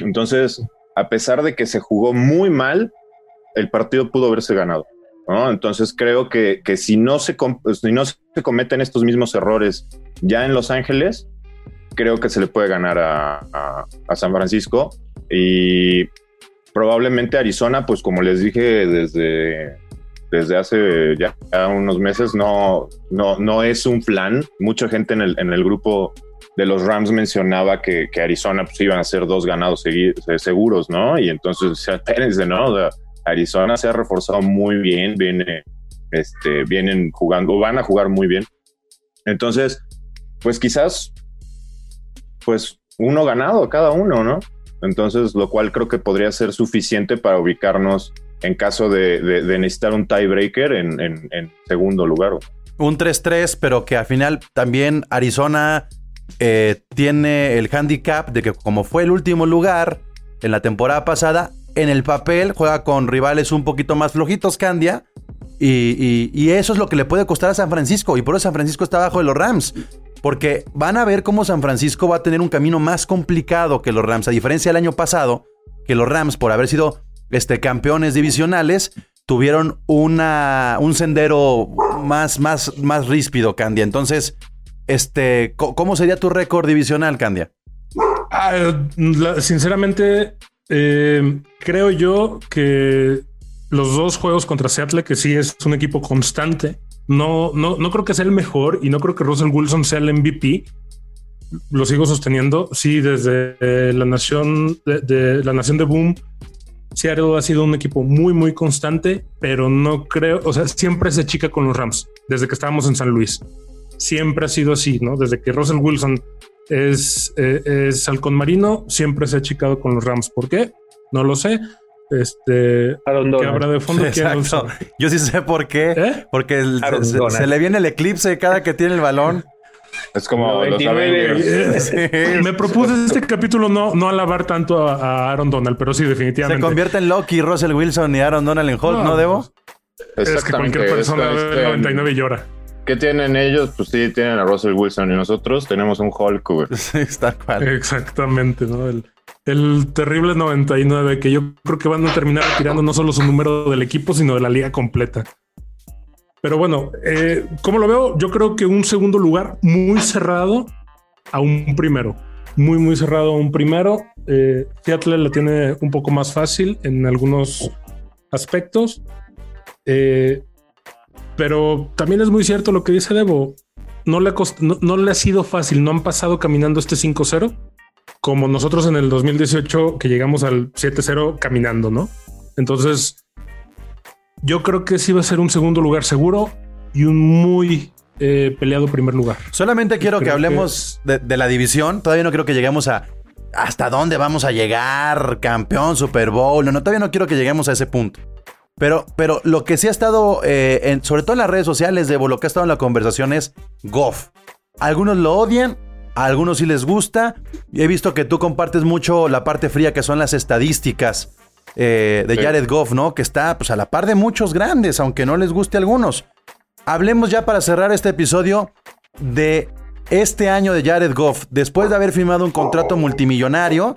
Entonces, a pesar de que se jugó muy mal, el partido pudo haberse ganado. Entonces creo que, si, no se, si no se cometen estos mismos errores ya en Los Ángeles, creo que se le puede ganar a San Francisco y probablemente Arizona, pues como les dije desde, desde hace ya unos meses, no, no, no es un plan. Mucha gente en el, en el grupo de los Rams mencionaba que, Arizona pues, iban a ser dos ganados seguros, ¿no? Y entonces, [laughs] espérense, ¿no? Arizona se ha reforzado muy bien, viene, este, vienen jugando, van a jugar muy bien. Entonces, pues quizás, pues uno ganado cada uno, ¿no? Entonces, lo cual creo que podría ser suficiente para ubicarnos en caso de, necesitar un tiebreaker en, en, segundo lugar. Un 3-3, pero que al final también Arizona eh, tiene el handicap de que como fue el último lugar en la temporada pasada, en el papel juega con rivales un poquito más flojitos, Candia. Y, y, eso es lo que le puede costar a San Francisco. Y por eso San Francisco está abajo de los Rams. Porque van a ver cómo San Francisco va a tener un camino más complicado que los Rams. A diferencia del año pasado, que los Rams, por haber sido este, campeones divisionales, tuvieron una, un sendero más, más, más ríspido, Candia. Entonces, este, ¿cómo sería tu récord divisional, Candia? Ah, sinceramente, eh, creo yo que los dos juegos contra Seattle, que sí es un equipo constante, no, no, no creo que sea el mejor y no creo que Russell Wilson sea el MVP. Lo sigo sosteniendo. Sí, desde eh, la nación de, la nación de Boom, Seattle ha sido un equipo muy, muy constante, pero no creo, o sea, siempre se chica con los Rams desde que estábamos en San Luis. Siempre ha sido así, ¿no? Desde que Russell Wilson es, eh, es halcón marino, siempre se ha chicado con los Rams. ¿Por qué? No lo sé este que habrá de fondo Exacto. Yo sí sé por qué. ¿Eh? Porque se, le viene el eclipse cada que tiene el balón. Es como los Me propuse este capítulo no, no alabar tanto a, Aaron Donald, pero sí, definitivamente. Se convierte en Loki, Russell Wilson y Aaron Donald en Hulk, ¿no, Debo? Es que cualquier persona ve 99 y llora. ¿Qué tienen ellos? Pues sí, tienen a Russell Wilson y nosotros tenemos un Hulk, [laughs] Sí, está cual. Exactamente, ¿no? El, el terrible 99, que yo creo que van a terminar retirando no solo su número del equipo, sino de la liga completa. Pero bueno, eh, como lo veo? Yo creo que un segundo lugar muy cerrado a un primero. Muy, muy cerrado a un primero. Eh, Seattle la tiene un poco más fácil en algunos aspectos. Eh, pero también es muy cierto lo que dice Debo. No le, no, no le ha sido fácil. No han pasado caminando este 5-0 como nosotros en el 2018 que llegamos al 7-0 caminando, ¿no? Entonces, yo creo que sí va a ser un segundo lugar seguro y un muy, eh, peleado primer lugar. Solamente quiero que hablemos De, de, la división. Todavía no creo que lleguemos a hasta dónde vamos a llegar, campeón, Super Bowl. No, no todavía no quiero que lleguemos a ese punto. Pero, pero lo que sí ha estado, eh, en, sobre todo en las redes sociales, de lo que ha estado en la conversación es Goff. Algunos lo odian, a algunos sí les gusta. He visto que tú compartes mucho la parte fría que son las estadísticas eh, de Jared Goff, ¿no? Que está pues, a la par de muchos grandes, aunque no les guste a algunos. Hablemos ya para cerrar este episodio de este año de Jared Goff, después de haber firmado un contrato multimillonario,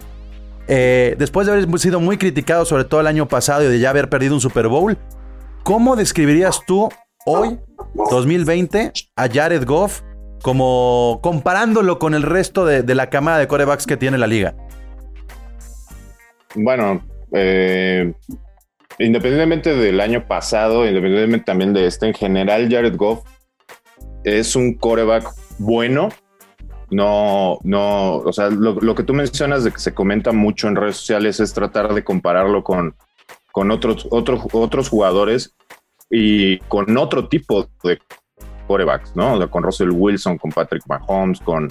eh, después de haber sido muy criticado, sobre todo el año pasado y de ya haber perdido un Super Bowl, ¿cómo describirías tú hoy, 2020, a Jared Goff como comparándolo con el resto de, la camada de corebacks que tiene la liga? Bueno, eh, independientemente del año pasado, independientemente también de este, en general, Jared Goff es un coreback bueno. No, no, o sea, lo, que tú mencionas de que se comenta mucho en redes sociales es tratar de compararlo con, con otros, otros, otros jugadores y con otro tipo de corebacks, ¿no? O sea, con Russell Wilson, con Patrick Mahomes, con,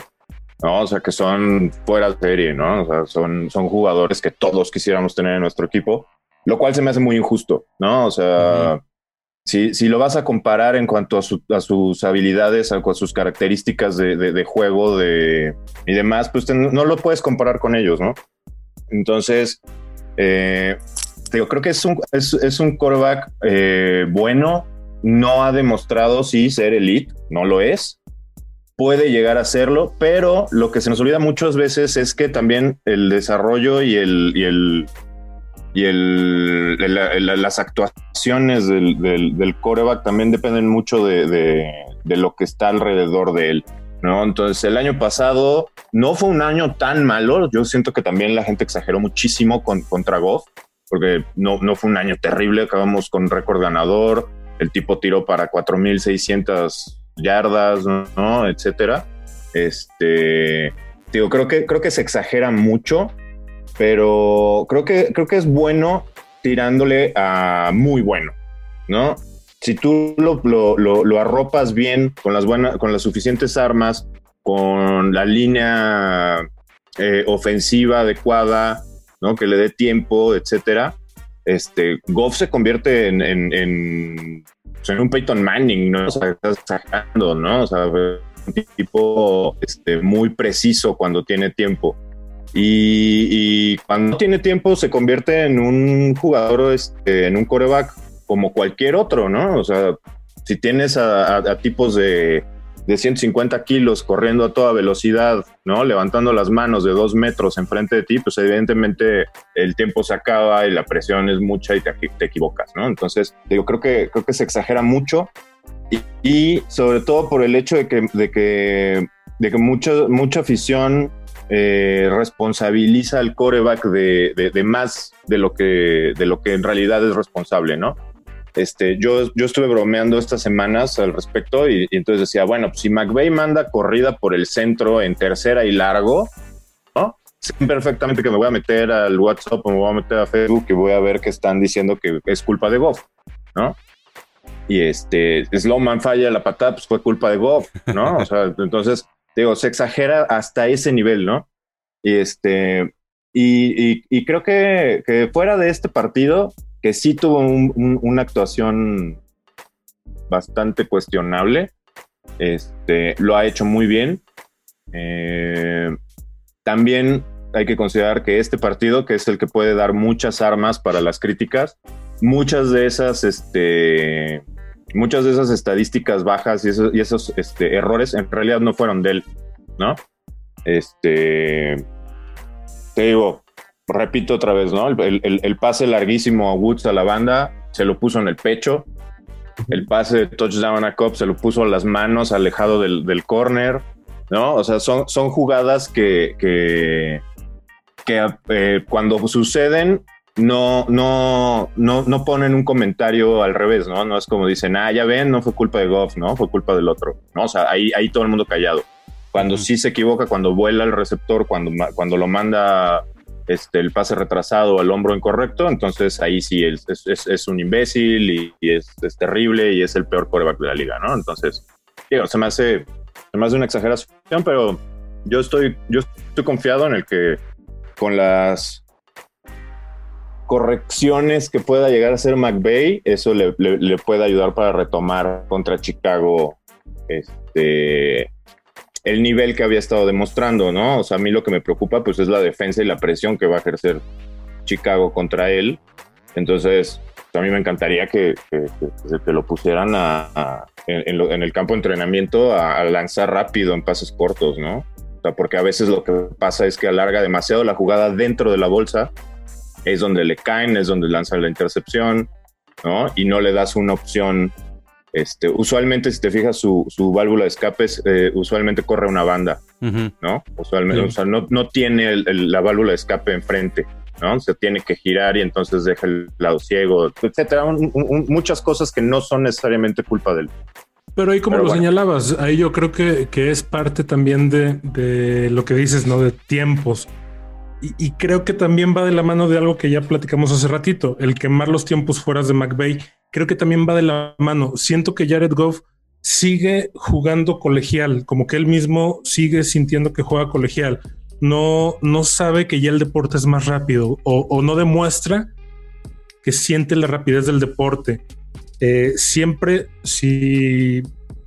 ¿no? O sea, que son fuera de serie, ¿no? O sea, son, son jugadores que todos quisiéramos tener en nuestro equipo, lo cual se me hace muy injusto, ¿no? O sea, si, lo vas a comparar en cuanto a, sus habilidades, a, sus características de, juego de, y demás, pues no lo puedes comparar con ellos, ¿no? Entonces, eh, creo que es un, es, un eh, bueno, no ha demostrado sí ser elite, no lo es, puede llegar a serlo, pero lo que se nos olvida muchas veces es que también el desarrollo y el, y el y el, las actuaciones del, del, coreback también dependen mucho de, lo que está alrededor de él. ¿no? Entonces, el año pasado no fue un año tan malo. Yo siento que también la gente exageró muchísimo con, contra Goff, porque no, fue un año terrible. Acabamos con récord ganador. El tipo tiró para 4.600 yardas, ¿no? Etcétera. Este, creo que, creo que se exagera mucho pero creo que, creo que es bueno tirándole a muy bueno, ¿no? Si tú lo, lo, arropas bien con las, buenas, con las suficientes armas, con la línea eh, ofensiva adecuada, ¿no? Que le dé tiempo, etcétera. Este, Goff se convierte en, en, pues, un Peyton Manning, ¿no? O sea, estás exagerando, ¿no? O sea, un tipo este, muy preciso cuando tiene tiempo. Y, cuando tiene tiempo se convierte en un jugador, este, en un coreback como cualquier otro, ¿no? O sea, si tienes a, tipos de, de, 150 kilos corriendo a toda velocidad, ¿no? Levantando las manos de dos metros enfrente de ti, pues evidentemente el tiempo se acaba y la presión es mucha y te, te equivocas, ¿no? Entonces, digo, creo que, creo que se exagera mucho y, sobre todo por el hecho de que, de que, de que mucho, mucha afición eh, responsabiliza al coreback de, más de lo, que, de lo que en realidad es responsable, ¿no? Este, yo, yo estuve bromeando estas semanas al respecto y, entonces decía, bueno, pues si McVeigh manda corrida por el centro en tercera y largo, ¿no? Sé perfectamente que me voy a meter al WhatsApp o me voy a meter a Facebook y voy a ver que están diciendo que es culpa de Goff, ¿no? Y este, Slowman falla la patada, pues fue culpa de Goff, ¿no? O sea, entonces digo, se exagera hasta ese nivel, ¿no? Y este, y, creo que, fuera de este partido, que sí tuvo una actuación bastante cuestionable, este, lo ha hecho muy bien. Eh, también hay que considerar que este partido, que es el que puede dar muchas armas para las críticas, muchas de esas, este, muchas de esas estadísticas bajas y esos, este, errores en realidad no fueron de él, ¿no? Este, te digo, repito otra vez, ¿no? El, pase larguísimo a Woods a la banda se lo puso en el pecho. El pase de touchdown a Cobb se lo puso a las manos, alejado del, corner, ¿no? O sea, son, son jugadas que, que, eh, cuando suceden no, no, no, no ponen un comentario al revés, ¿no? No es como dicen, ah, ya ven, no fue culpa de Goff, ¿no? Fue culpa del otro, ¿no? O sea, ahí, ahí todo el mundo callado. Cuando sí se equivoca, cuando vuela el receptor, cuando, cuando lo manda este, el pase retrasado al hombro incorrecto, entonces ahí sí es, es, un imbécil y, es, terrible y es el peor coreback de la liga, ¿no? Entonces, se me hace, se me hace una exageración, pero yo estoy, yo estoy confiado en el que con las correcciones que pueda llegar a hacer McVeigh, eso le, puede ayudar para retomar contra Chicago este, el nivel que había estado demostrando, ¿no? O sea, a mí lo que me preocupa pues es la defensa y la presión que va a ejercer Chicago contra él. Entonces, a mí me encantaría que, que, lo pusieran a, en, el campo de entrenamiento a, lanzar rápido en pases cortos, ¿no? O sea, porque a veces lo que pasa es que alarga demasiado la jugada dentro de la bolsa, es donde le caen, es donde lanzan la intercepción, ¿no? Y no le das una opción. Este, usualmente, si te fijas, su, válvula de escape eh, usualmente corre una banda, ¿no? Usualmente, o sea, no, no tiene la válvula de escape enfrente. ¿no? Se tiene que girar y entonces deja el lado ciego, etcétera. muchas cosas que no son necesariamente culpa del. Pero ahí como lo señalabas, ahí yo creo que, que es parte también de, de, lo que dices, ¿no? De tiempos. Y, creo que también va de la mano de algo que ya platicamos hace ratito, el quemar los tiempos fuera de McVeigh. Creo que también va de la mano. Siento que Jared Goff sigue jugando colegial, como que él mismo sigue sintiendo que juega colegial no, no sabe que ya el deporte es más rápido o, no demuestra que siente la rapidez del deporte. Eh, siempre, si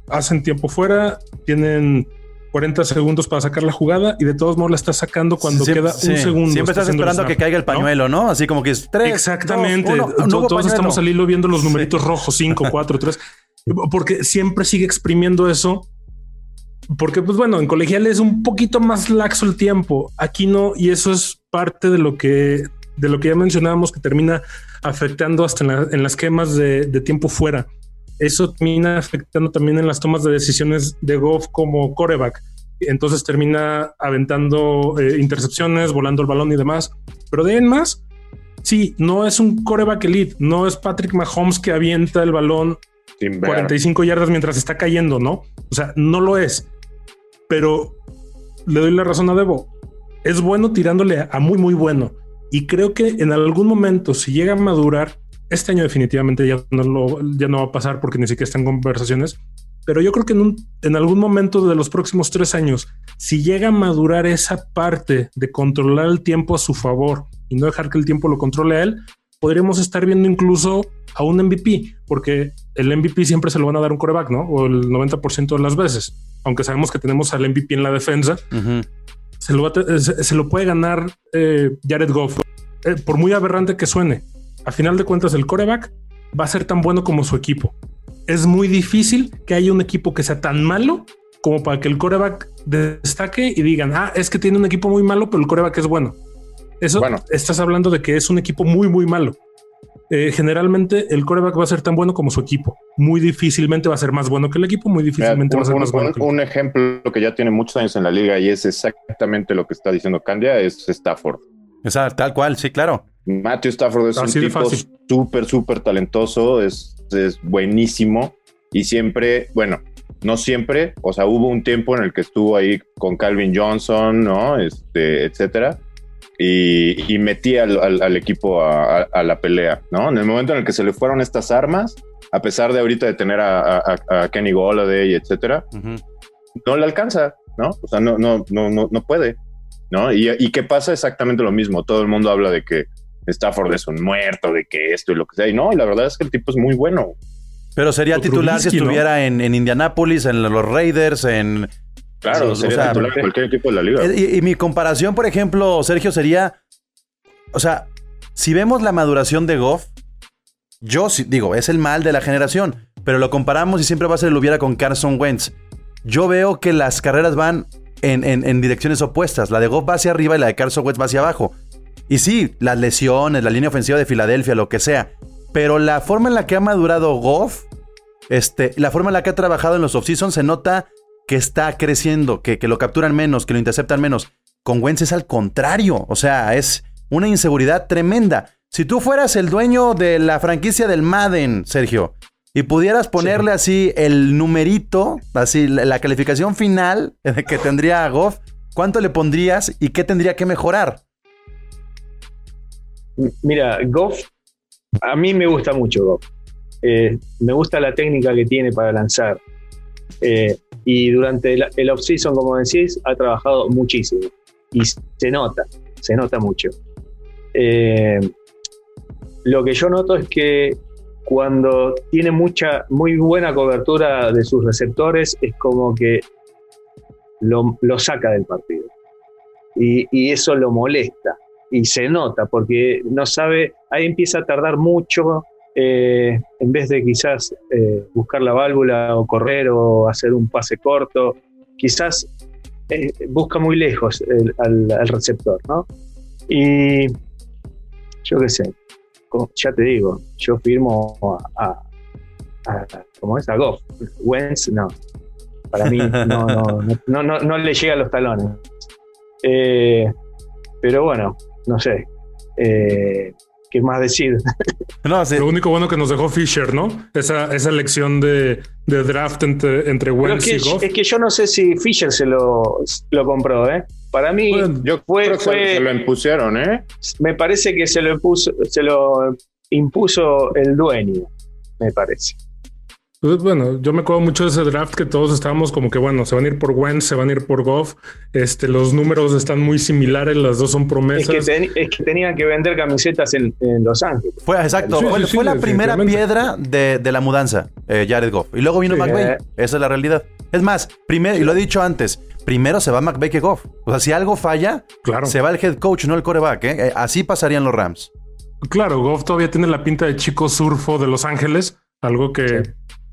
hacen tiempo fuera, tienen 40 segundos para sacar la jugada y de todos modos la está sacando cuando queda un segundo. Siempre estás esperando que caiga el pañuelo, ¿no? Así como que es tres. Exactamente. todos estamos al hilo viendo los numeritos rojos, 5, 4, 3. Porque siempre sigue exprimiendo eso porque, pues bueno, en colegial es un poquito más laxo el tiempo. Aquí no, y eso es parte de lo que, de lo que ya mencionábamos que termina afectando hasta en, las quemas de, tiempo fuera. Eso termina afectando también en las tomas de decisiones de Goff como coreback. Entonces termina aventando eh, intercepciones, volando el balón y demás. Pero de en más, sí, no es un coreback elite, no es Patrick Mahomes que avienta el balón 45 yardas mientras está cayendo, ¿no? O sea, no lo es pero le doy la razón a Debo. Es bueno tirándole a muy, muy bueno. Y creo que en algún momento, si llega a madurar, este año definitivamente ya no, lo, ya no va a pasar porque ni siquiera están conversaciones. Pero yo creo que en, en algún momento de los próximos tres años, si llega a madurar esa parte de controlar el tiempo a su favor y no dejar que el tiempo lo controle a él, podríamos estar viendo incluso a un MVP, porque el MVP siempre se lo van a dar un coreback, ¿no? O el 90% de las veces aunque sabemos que tenemos al MVP en la defensa, se, lo se, lo puede ganar eh, Jared Goff. Eh, por muy aberrante que suene, a final de cuentas el coreback va a ser tan bueno como su equipo. Es muy difícil que haya un equipo que sea tan malo como para que el coreback destaque y digan, ah, es que tiene un equipo muy malo, pero el coreback es bueno. Eso bueno. estás hablando de que es un equipo muy, muy malo. Eh, generalmente el coreback va a ser tan bueno como su equipo. Muy difícilmente va a ser más bueno que el equipo, muy difícilmente va a ser más bueno. Un, ejemplo que ya tiene muchos años en la liga y es exactamente lo que está diciendo Candia es Stafford. Exacto, tal cual, sí, claro. Matthew Stafford es un tipo súper, súper talentoso, es, es buenísimo y siempre, bueno, no siempre, o sea, hubo un tiempo en el que estuvo ahí con Calvin Johnson, ¿no? Este, etcétera y, metí al, equipo a, la pelea, ¿no? En el momento en el que se le fueron estas armas, a pesar de ahorita de tener a, Kenny Golladay, etcétera, no le alcanza, ¿no? O sea, no, no, no, no, no puede, ¿no? Y, y que pasa exactamente lo mismo. Todo el mundo habla de que Stafford es un muerto, de que esto y lo que sea. Y no, y la verdad es que el tipo es muy bueno. Pero sería titular si estuviera en, en Indianápolis, en los Raiders, en Claro, sería cualquier equipo de la liga. Y, mi comparación, por ejemplo, Sergio, sería. O sea, si vemos la maduración de Goff, yo digo, es el mal de la generación, pero lo comparamos y siempre va a ser el hubiera con Carson Wentz. Yo veo que las carreras van en, en, direcciones opuestas. La de Goff va hacia arriba y la de Carson Wentz va hacia abajo. Y sí, las lesiones, la línea ofensiva de Filadelfia, lo que sea. Pero la forma en la que ha madurado Goff, este, la forma en la que ha trabajado en los offseason se nota que está creciendo, que, que lo capturan menos, que lo interceptan menos. Con Wentz es al contrario, o sea, es una inseguridad tremenda. Si tú fueras el dueño de la franquicia del Madden, Sergio, y pudieras ponerle así el numerito, así la, calificación final [laughs] que tendría Goff, ¿cuánto le pondrías y qué tendría que mejorar? Mira, Goff, a mí me gusta mucho Goff. Eh, me gusta la técnica que tiene para lanzar. Eh, y durante el, el off-season, como decís, ha trabajado muchísimo. Y se nota, se nota mucho. Eh, lo que yo noto es que cuando tiene mucha, muy buena cobertura de sus receptores, es como que lo, saca del partido. Y eso lo molesta. Y se nota, porque no sabe, ahí empieza a tardar mucho, eh, en vez de quizás eh, buscar la válvula o correr o hacer un pase corto, quizás eh, busca muy lejos el- al, al receptor, ¿no? Y yo qué sé, ya te digo, yo firmo a, a, a- ¿cómo es? A Goff. Wentz, no. Para mí no, [laughs] no, no, no, no- no le llega a los talones. Pero bueno, no sé. Eh, ¿Qué más decir? [laughs] No, sí. Lo único bueno que nos dejó Fisher, ¿no? Esa, esa elección de, de draft entre, entre es que, y Goff. es que yo no sé si Fisher se lo, lo compró, ¿eh? Para mí, Bueno, Yo Fue- creo que fue- se, se lo impusieron, ¿eh? me parece que se lo impuso, se lo impuso el dueño, me parece. Pues, bueno, yo me acuerdo mucho de ese draft que todos estábamos como que, bueno, se van a ir por Wentz, se van a ir por Goff. Este, los números están muy similares, las dos son Es que, promesas. ten- es que tenían que vender camisetas en, en Los Ángeles. Fue, exacto, Sí, fue, sí, sí, fue la primera piedra de, de la mudanza, eh, Jared Goff. Y luego vino Sí. McVay. Esa es la realidad. Es más, primero, y lo he dicho antes, primero se va McVay que Goff. O sea, si algo falla, Claro. se va el head coach, no el coreback. ¿eh? Eh, Así pasarían los Rams. Claro, Goff todavía tiene la pinta de chico surfo de Los Ángeles, algo que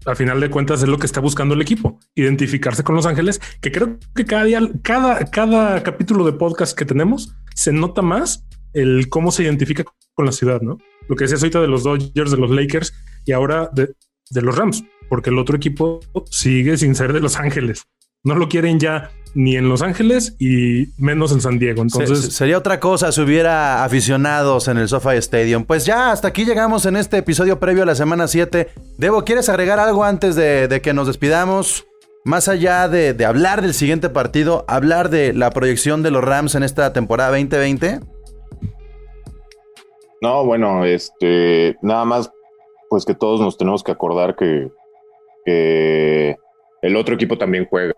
a final de cuentas es lo que está buscando el equipo, identificarse con Los Ángeles, que creo que cada día, cada, cada capítulo de podcast que tenemos se nota más el cómo se identifica con la ciudad, ¿no? Lo que decías ahorita de los Dodgers, de los Lakers y ahora de los Rams, porque el otro equipo sigue sin ser de Los Ángeles. No lo quieren ya ni en Los Ángeles y menos en San Diego. Entonces, se- sería otra cosa si hubiera aficionados en el SoFi Stadium. Pues ya, hasta aquí llegamos en este episodio previo a la semana 7. Debo, ¿quieres agregar algo antes de, de que nos despidamos? Más allá de, de hablar del siguiente partido, hablar de la proyección de los Rams en esta temporada 2020. No, bueno, este, nada más, pues que todos nos tenemos que acordar que, que el otro equipo también juega,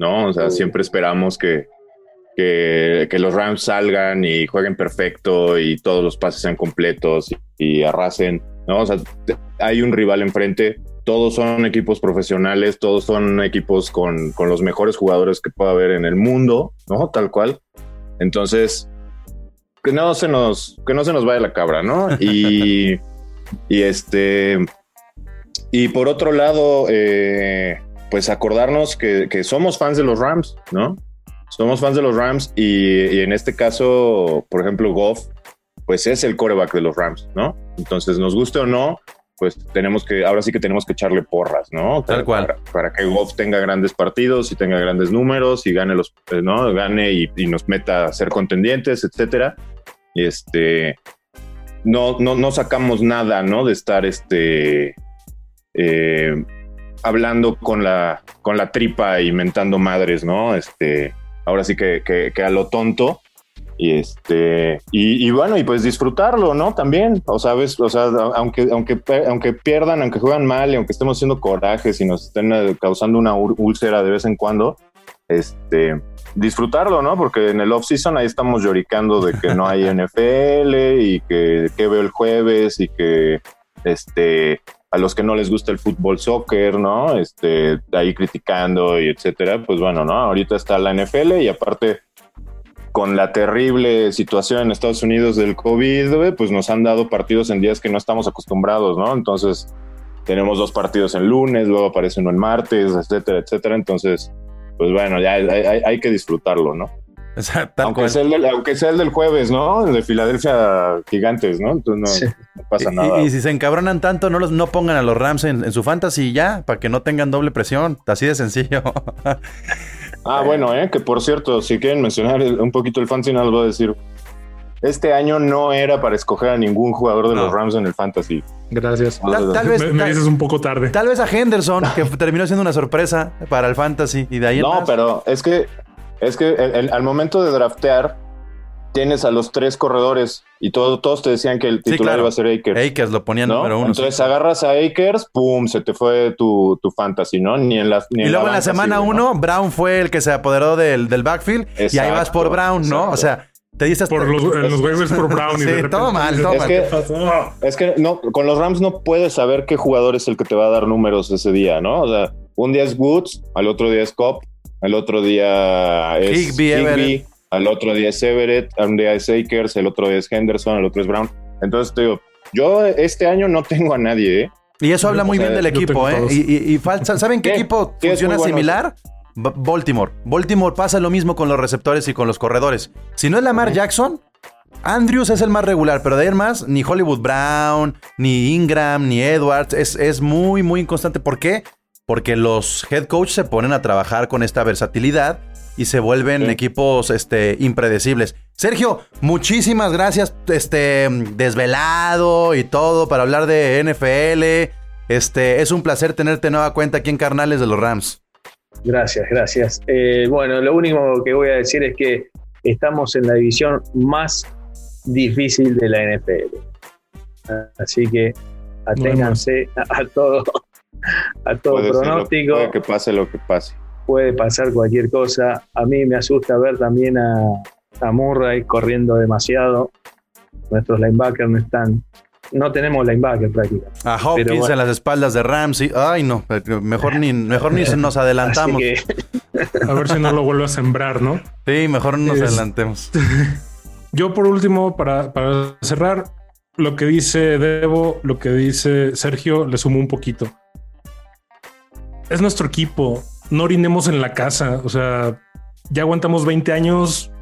¿no? O sea, Sí. siempre esperamos que, que, que los Rams salgan y jueguen perfecto y todos los pases sean completos y, y arrasen, ¿no? O sea, hay un rival enfrente, todos son equipos profesionales, todos son equipos con, con los mejores jugadores que pueda haber en el mundo, ¿no? Tal cual. Entonces, que no se nos, que no se nos vaya la cabra, ¿no? [laughs] Y, y este, y por otro lado, eh, pues acordarnos que, que somos fans de los Rams, ¿no? Somos fans de los Rams y, y en este caso, por ejemplo, Goff, pues es el coreback de los Rams, ¿no? Entonces, nos guste o no, pues tenemos que, ahora sí que tenemos que echarle porras, ¿no? Tal cual. Para, para que Goff tenga grandes partidos y tenga grandes números y gane los, eh, ¿no? Gane y, y nos meta a ser contendientes, etcétera. Y este, no, no, no sacamos nada, ¿no? De estar este, eh, hablando con la, con la tripa y mentando madres, ¿no? Este, ahora sí que, que, que a lo tonto. Y este, y, y bueno, y pues disfrutarlo, ¿no? También, o sabes, o sea, aunque, aunque, aunque pierdan, aunque juegan mal y aunque estemos haciendo corajes y nos estén eh, causando una úlcera de vez en cuando, este, disfrutarlo, ¿no? Porque en el off-season ahí estamos lloricando de que no hay [laughs] NFL y que, que veo el jueves y que, este, a los que no les gusta el fútbol soccer, ¿no? Este, ahí criticando y etcétera, pues bueno, ¿no? Ahorita está la NFL y aparte con la terrible situación en Estados Unidos del COVID, pues nos han dado partidos en días que no estamos acostumbrados, ¿no? Entonces, tenemos dos partidos en lunes, luego aparece uno en martes, etcétera, etcétera. Entonces, pues bueno, ya hay- hay que disfrutarlo, ¿no? [laughs] O sea, tal Aunque cual. sea, el del, aunque sea el del jueves, ¿no? El de Filadelfia Gigantes, ¿no? Entonces no, Sí. no pasa nada. Y, y si se encabronan tanto, no los no pongan a los Rams en, en su fantasy ya, para que no tengan doble presión. Así de sencillo. [laughs] Ah, bueno, eh, que por cierto, si quieren mencionar el- un poquito el fantasy, no les voy a decir. Este año no era para escoger a ningún jugador de No. los Rams en el fantasy. gracias. Tal- tal vez- Me, me dices un poco tarde. Tal vez a Henderson, que terminó siendo una sorpresa para el fantasy. Y de ahí en No, más. pero es que es que el- el- al momento de draftear, tienes a los tres corredores y todo, todos te decían que el Sí, titular claro. iba a ser Akers. Akers lo ponían ¿no? número uno. Entonces sí. agarras a Akers, pum, se te fue tu, tu fantasy, ¿no? Ni en la ni Y luego en la semana sirve, ¿no? uno, Brown fue el que se apoderó del, del backfield y ahí vas por Brown, ¿no? exacto. O sea, te dices Por los, en los waivers por Brown. y [laughs] Sí, de repente todo mal, todo Es mal. que-. Es que no, con los Rams no puedes saber qué jugador es el que te va a dar números ese día, ¿no? O sea, un día es Woods, al otro día es Cobb, al otro día es Everett. al otro día es Everett, al un día es Akers, el otro día es Henderson, el otro es Brown. Entonces te digo, yo este año no tengo a nadie, ¿eh? Y eso habla muy O sea, bien del equipo, ¿eh? Y, y- y falta- [laughs] ¿saben qué equipo funciona bueno. similar? Baltimore. Baltimore pasa lo mismo con los receptores y con los corredores. Si no es Lamar Jackson, Andrews es el más regular, pero de ahí en más, ni Hollywood Brown, ni Ingram, ni Edwards, es, es muy, muy inconstante. ¿Por qué? Porque los head coach se ponen a trabajar con esta versatilidad y se vuelven Sí. equipos este, impredecibles. Sergio, muchísimas gracias, este, desvelado y todo para hablar de NFL. Este, es un placer tenerte nueva cuenta aquí en Carnales de los Rams. Gracias, gracias. Eh, bueno, lo único que voy a decir es que estamos en la división más difícil de la NFL. Así que aténganse a, a todo, a todo Puede ser lo- pronóstico. puede que pase lo que pase. puede pasar cualquier cosa. A mí me asusta ver también a, a Murray corriendo demasiado. Nuestros linebackers no están. No tenemos linebacker prácticamente. A Hopkins Pero bueno. en las espaldas de Ramsey. Ay, no, mejor ni, mejor ni nos [laughs] adelantamos. que [laughs] A ver si no lo vuelvo a sembrar, ¿no? Sí, mejor no nos Es- adelantemos. [laughs] Yo por último, para, para cerrar, lo que dice Debo, lo que dice Sergio, le sumo un poquito. Es nuestro equipo, no orinemos en la casa, o sea, ya aguantamos 20 años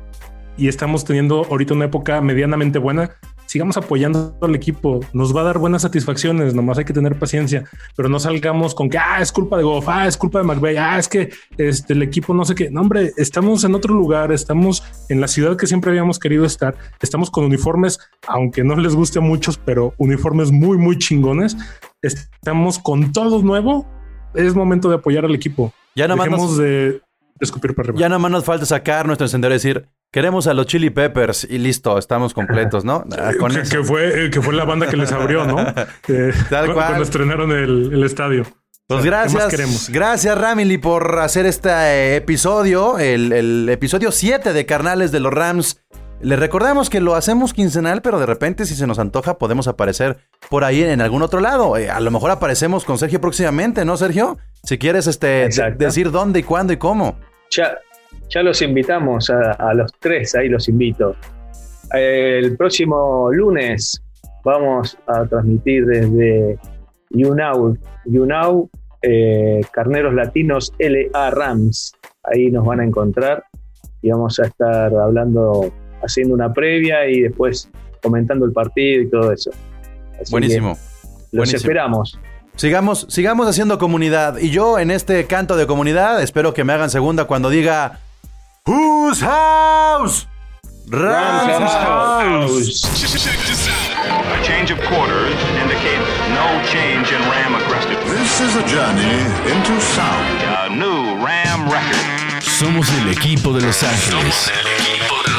y estamos teniendo ahorita una época medianamente buena. Sigamos apoyando al equipo, nos va a dar buenas satisfacciones, nomás hay que tener paciencia, pero no salgamos con que, ah, es culpa de Goff, ah, es culpa de McVay, ah, es que este, el equipo no sé qué. No, hombre, estamos en otro lugar, estamos en la ciudad que siempre habíamos querido estar, estamos con uniformes, aunque no les guste a muchos, pero uniformes muy, muy chingones. Estamos con todo nuevo. Es momento de apoyar al equipo. Ya nomás Dejemos nos- de, de escupir para arriba. Ya nomás nos falta sacar nuestro encendedor y decir, queremos a los Chili Peppers y listo, estamos completos, ¿no? [laughs] Ah, Con que, fue, eh, que fue la banda que les abrió, ¿no? [laughs] Eh, Tal cual. Cuando estrenaron el, el estadio. Pues O sea, ¿qué más gracias, gracias Ramily por hacer este eh, episodio, el, el episodio 7 de Carnales de los Rams. Les recordamos que lo hacemos quincenal, pero de repente si se nos antoja podemos aparecer por ahí en algún otro lado. Eh, a lo mejor aparecemos con Sergio próximamente, ¿no, Sergio? Si quieres este, decir dónde y cuándo y cómo. ya, ya los invitamos a, a los tres, ahí los invito. El próximo lunes vamos a transmitir desde YouNow, YouNow eh, Carneros Latinos LA Rams. Ahí nos van a encontrar y vamos a estar hablando, haciendo una previa y después comentando el partido y todo eso. Así que Buenísimo. Los buenísimo. esperamos. Sigamos, sigamos haciendo comunidad. Y yo en este canto de comunidad espero que me hagan segunda cuando diga Whose house? Rams Rams house. A change of quarters indicates no change in Ram aggressive. This is a journey into sound. A new Ram record. Somos el equipo de Los Ángeles. Somos el equipo